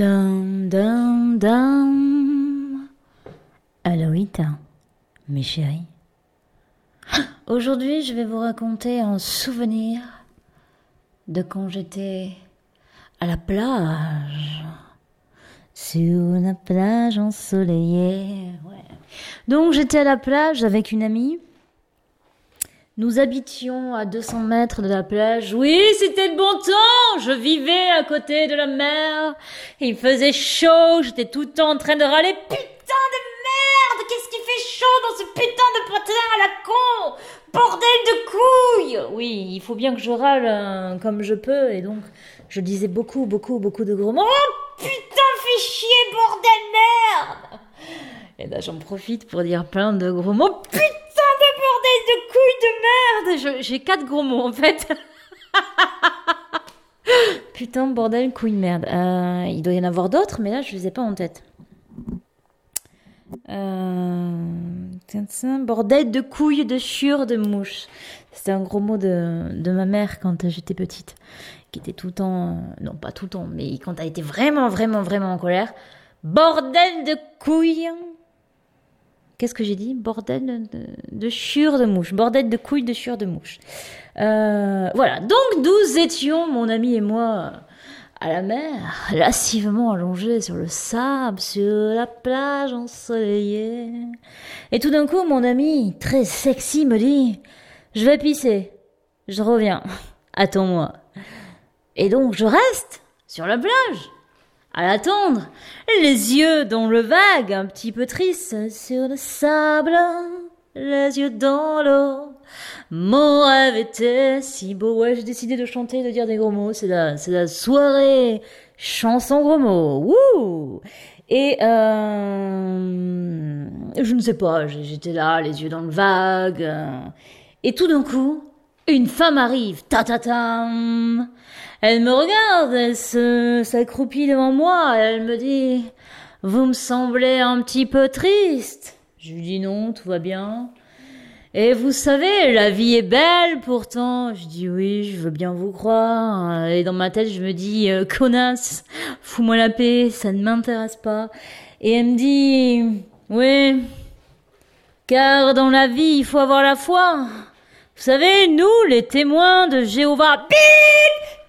Dum, dum, dum. Aloïta, mes chéris. Aujourd'hui, je vais vous raconter un souvenir de quand j'étais à la plage. Sur la plage ensoleillée. Donc, j'étais à la plage avec une amie. Nous habitions à 200 mètres de la plage. Oui, c'était le bon temps. Je vivais à côté de la mer. Il faisait chaud. J'étais tout le temps en train de râler. Putain de merde Qu'est-ce qui fait chaud dans ce putain de patin à la con? Bordel de couilles Oui, il faut bien que je râle euh, comme je peux. Et donc, je disais beaucoup, beaucoup, beaucoup de gros mots. Oh putain, fais chier, bordel merde Et là, j'en profite pour dire plein de gros mots. Putain J'ai quatre gros mots en fait. Putain, bordel, couille, merde. Euh, il doit y en avoir d'autres, mais là, je les ai pas en tête. Euh... Bordel de couilles, de chure, de mouche. C'était un gros mot de, de ma mère quand j'étais petite, qui était tout le temps, euh, non pas tout le temps, mais quand elle était vraiment, vraiment, vraiment en colère. Bordel de couilles. Qu'est-ce que j'ai dit? Bordel de, de, de mouche. Bordel de couilles de chure de mouche. Euh, voilà. Donc nous étions, mon ami et moi, à la mer, lascivement allongés sur le sable, sur la plage ensoleillée. Et tout d'un coup, mon ami, très sexy, me dit Je vais pisser. Je reviens. Attends-moi. Et donc je reste sur la plage à l'attendre, les yeux dans le vague, un petit peu triste sur le sable, les yeux dans l'eau. Mon rêve était si beau. Ouais, j'ai décidé de chanter, de dire des gros mots. C'est la, c'est la soirée chanson gros mots. Wouh Et euh, je ne sais pas, j'étais là, les yeux dans le vague. euh, et tout d'un coup, une femme arrive. Ta ta tam. Elle me regarde, elle se, s'accroupit devant moi, elle me dit, vous me semblez un petit peu triste. Je lui dis non, tout va bien. Et vous savez, la vie est belle pourtant. Je dis oui, je veux bien vous croire. Et dans ma tête, je me dis, euh, connasse, fous-moi la paix, ça ne m'intéresse pas. Et elle me dit, oui, car dans la vie, il faut avoir la foi. Vous savez, nous, les témoins de Jéhovah, bip,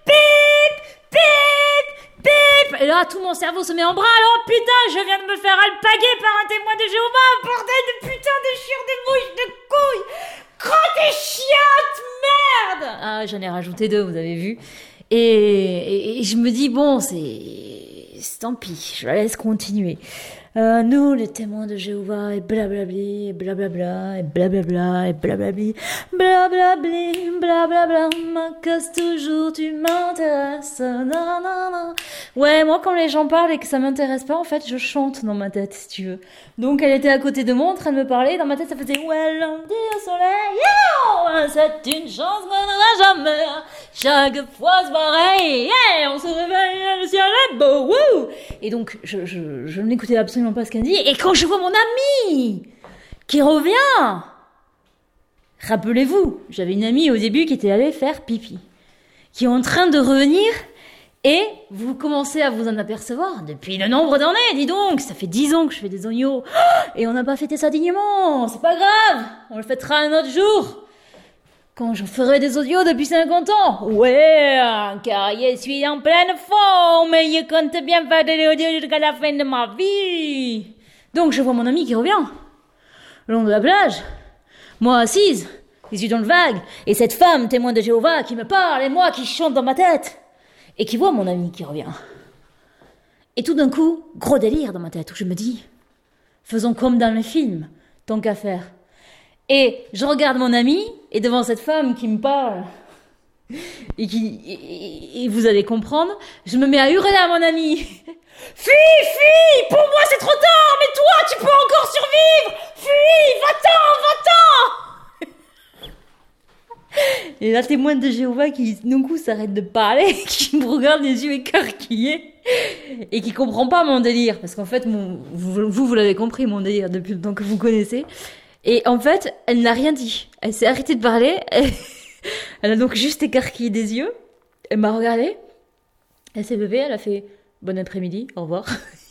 bip, bip, bip. Et là, tout mon cerveau se met en branle. Oh putain, je viens de me faire alpaguer par un témoin de Jéhovah. Bordel de putain de chire, de mouche, de couilles. Crotte et chiotte, merde. Ah, j'en ai rajouté deux, vous avez vu. Et, et- et je me dis, bon, c'est... Tant pis, je la laisse continuer. Euh, nous, les témoins de Jéhovah, et blablabli, et blablabla, et blablabla, et blablabli, blablabli, blablabla, toujours, tu m'intéresses, nanana. Ouais, moi, quand les gens parlent et que ça m'intéresse pas, en fait, je chante dans ma tête, si tu veux. Donc, elle était à côté de moi, en train de me parler, dans ma tête, ça faisait, ouais, lundi au soleil, c'est une chance qu'on n'aura jamais, chaque fois c'est pareil, Et donc, je, n'écoutais absolument pas ce qu'elle dit. Et quand je vois mon ami qui revient, rappelez-vous, j'avais une amie au début qui était allée faire pipi, qui est en train de revenir. Et vous commencez à vous en apercevoir depuis le nombre d'années, dis donc, ça fait dix ans que je fais des oignons, et on n'a pas fêté ça dignement, c'est pas grave, on le fêtera un autre jour. Quand je ferai des audios depuis 50 ans. Ouais, car je suis en pleine forme. Et je compte bien faire des audios jusqu'à la fin de ma vie. Donc je vois mon ami qui revient, le long de la plage, moi assise, les yeux dans le vague, et cette femme témoin de Jéhovah qui me parle et moi qui chante dans ma tête, et qui voit mon ami qui revient. Et tout d'un coup, gros délire dans ma tête où je me dis, faisons comme dans les films, tant qu'à faire. Et je regarde mon ami, et devant cette femme qui me parle, et qui, et, vous allez comprendre, je me mets à hurler à mon ami. Fuis, fuis, pour moi c'est trop tard, mais toi tu peux encore survivre. Fuis, va-t'en, va-t'en. Et la témoin de Jéhovah qui d'un coup s'arrête de parler, qui me regarde les yeux écarquillés et qui comprend pas mon délire, parce qu'en fait vous, vous l'avez compris mon délire depuis le temps que vous connaissez. Et en fait, elle n'a rien dit. Elle s'est arrêtée de parler. Elle, a donc juste écarquillé des yeux. Elle m'a regardé. Elle s'est levée, elle a fait Bon après-midi, au revoir.